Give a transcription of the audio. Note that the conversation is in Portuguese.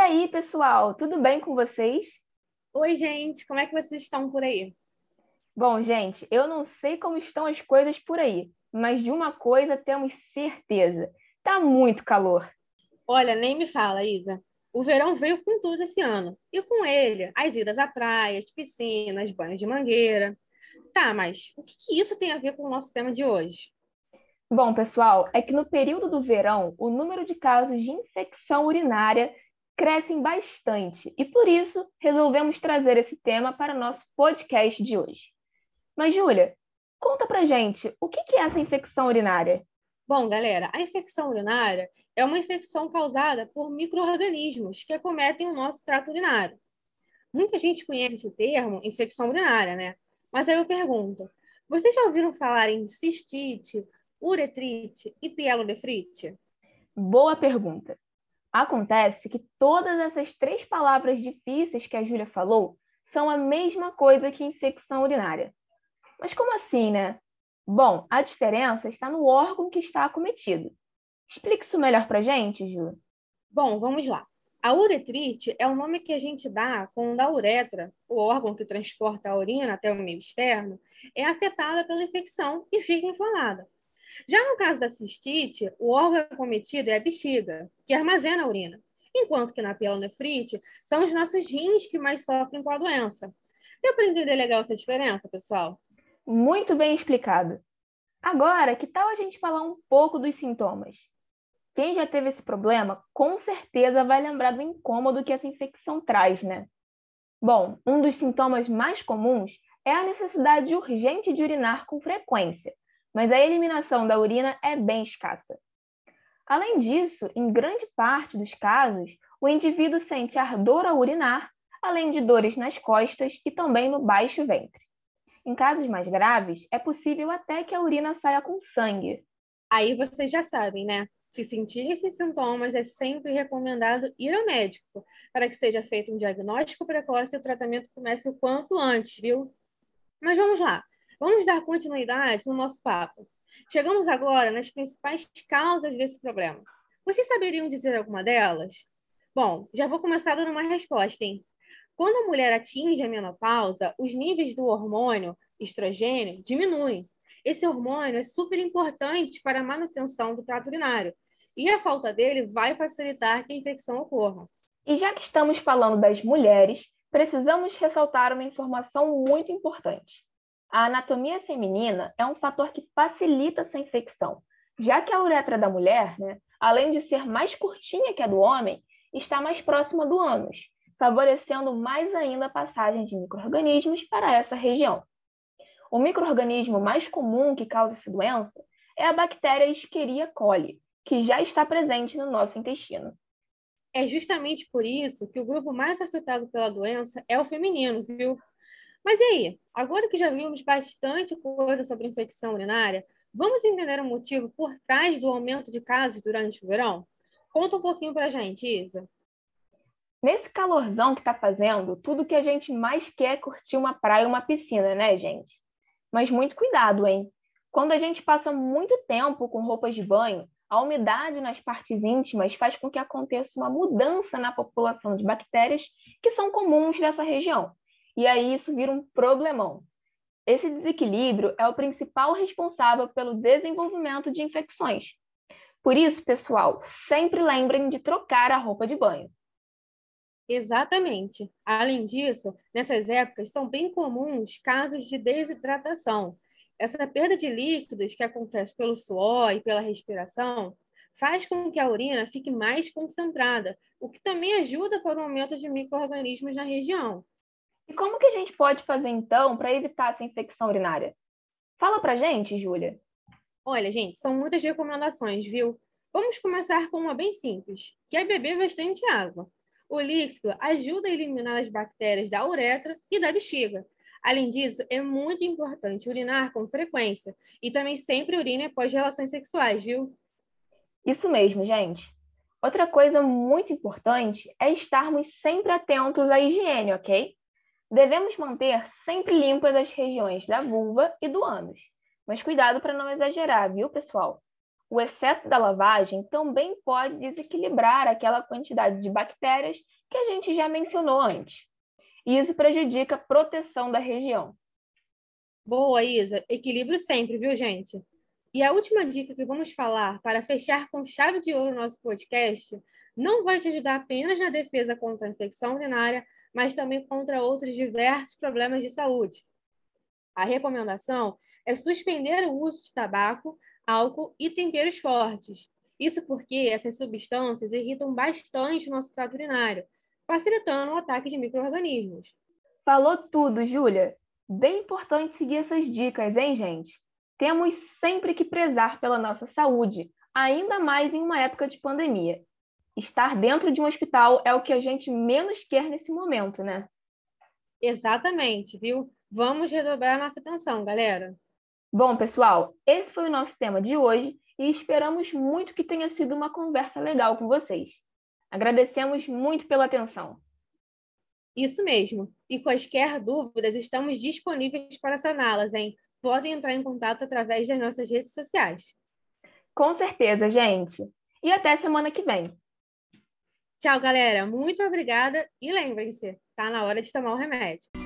E aí, pessoal, tudo bem com vocês? Oi, gente, como é que vocês estão por aí? Bom, gente, eu não sei como estão as coisas por aí, mas de uma coisa temos certeza: tá muito calor. Olha, nem me fala, Isa. O verão veio com tudo esse ano. E com ele, as idas à praia, as piscinas, banhos de mangueira. Tá, mas o que isso tem a ver com o nosso tema de hoje? Bom, pessoal, é que no período do verão, o número de casos de infecção urinária crescem bastante e por isso resolvemos trazer esse tema para o nosso podcast de hoje. Mas, Júlia, conta pra gente o que é essa infecção urinária? Bom, galera, a infecção urinária é uma infecção causada por micro-organismos que acometem o nosso trato urinário. Muita gente conhece esse termo, infecção urinária, né? Mas aí eu pergunto: vocês já ouviram falar em cistite, uretrite e pielonefrite? Boa pergunta. Acontece que todas essas três palavras difíceis que a Júlia falou são a mesma coisa que infecção urinária. Mas como assim, né? Bom, a diferença está no órgão que está acometido. Explique isso melhor para gente, Ju. Bom, vamos lá. A uretrite é o nome que a gente dá quando a uretra, o órgão que transporta a urina até o meio externo, é afetada pela infecção e fica inflamada. Já no caso da cistite, o órgão acometido é a bexiga, que armazena a urina, enquanto que na pielonefrite são os nossos rins que mais sofrem com a doença. Deu para entender legal essa diferença, pessoal? Muito bem explicado. Agora, que tal a gente falar um pouco dos sintomas? Quem já teve esse problema, com certeza vai lembrar do incômodo que essa infecção traz, né? Bom, um dos sintomas mais comuns é a necessidade urgente de urinar com frequência, mas a eliminação da urina é bem escassa. Além disso, em grande parte dos casos, o indivíduo sente ardor ao urinar, além de dores nas costas e também no baixo ventre. Em casos mais graves, é possível até que a urina saia com sangue. Aí vocês já sabem, né? Se sentir esses sintomas, é sempre recomendado ir ao médico para que seja feito um diagnóstico precoce e o tratamento comece o quanto antes, viu? Mas vamos lá. Vamos dar continuidade no nosso papo. Chegamos agora nas principais causas desse problema. Vocês saberiam dizer alguma delas? Bom, já vou começar dando uma resposta, hein? Quando a mulher atinge a menopausa, os níveis do hormônio estrogênio diminuem. Esse hormônio é super importante para a manutenção do trato urinário e a falta dele vai facilitar que a infecção ocorra. E já que estamos falando das mulheres, precisamos ressaltar uma informação muito importante. A anatomia feminina é um fator que facilita essa infecção, já que a uretra da mulher, né, além de ser mais curtinha que a do homem, está mais próxima do ânus, favorecendo mais ainda a passagem de microrganismos para essa região. O microorganismo mais comum que causa essa doença é a bactéria Escherichia coli, que já está presente no nosso intestino. É justamente por isso que o grupo mais afetado pela doença é o feminino, viu? Mas e aí? Agora que já vimos bastante coisa sobre infecção urinária, vamos entender o motivo por trás do aumento de casos durante o verão? Conta um pouquinho para a gente, Isa. Nesse calorzão que está fazendo, tudo que a gente mais quer é curtir uma praia ou uma piscina, né, gente? Mas muito cuidado, hein? Quando a gente passa muito tempo com roupas de banho, a umidade nas partes íntimas faz com que aconteça uma mudança na população de bactérias que são comuns dessa região e aí isso vira um problemão. Esse desequilíbrio é o principal responsável pelo desenvolvimento de infecções. Por isso, pessoal, sempre lembrem de trocar a roupa de banho. Exatamente. Além disso, nessas épocas são bem comuns casos de desidratação. Essa perda de líquidos que acontece pelo suor e pela respiração faz com que a urina fique mais concentrada, o que também ajuda para o aumento de micro-organismos na região. E como que a gente pode fazer então para evitar essa infecção urinária? Fala pra gente, Júlia. Olha, gente, são muitas recomendações, viu? Vamos começar com uma bem simples, que é beber bastante água. O líquido ajuda a eliminar as bactérias da uretra e da bexiga. Além disso, é muito importante urinar com frequência e também sempre urine após relações sexuais, viu? Isso mesmo, gente. Outra coisa muito importante é estarmos sempre atentos à higiene, ok? Devemos manter sempre limpas as regiões da vulva e do ânus. Mas cuidado para não exagerar, viu, pessoal? o excesso da lavagem também pode desequilibrar aquela quantidade de bactérias que a gente já mencionou antes. E isso prejudica a proteção da região. Boa, Isa. Equilíbrio sempre, viu, gente? E a última dica que vamos falar para fechar com chave de ouro nosso podcast não vai te ajudar apenas na defesa contra a infecção urinária, mas também contra outros diversos problemas de saúde. A recomendação é suspender o uso de tabaco, álcool e temperos fortes. Isso porque essas substâncias irritam bastante o nosso trato urinário, facilitando o ataque de micro-organismos. Falou tudo, Júlia. Bem importante seguir essas dicas, hein, gente? Temos sempre que prezar pela nossa saúde, ainda mais em uma época de pandemia. Estar dentro de um hospital é o que a gente menos quer nesse momento, né? Exatamente, viu? Vamos redobrar nossa atenção, galera. Bom, pessoal, esse foi o nosso tema de hoje e esperamos muito que tenha sido uma conversa legal com vocês. Agradecemos muito pela atenção. Isso mesmo. E quaisquer dúvidas, estamos disponíveis para saná-las, hein? Podem entrar em contato através das nossas redes sociais. Com certeza, gente. E até semana que vem. Tchau, galera. Muito obrigada. E lembrem-se, tá na hora de tomar o remédio.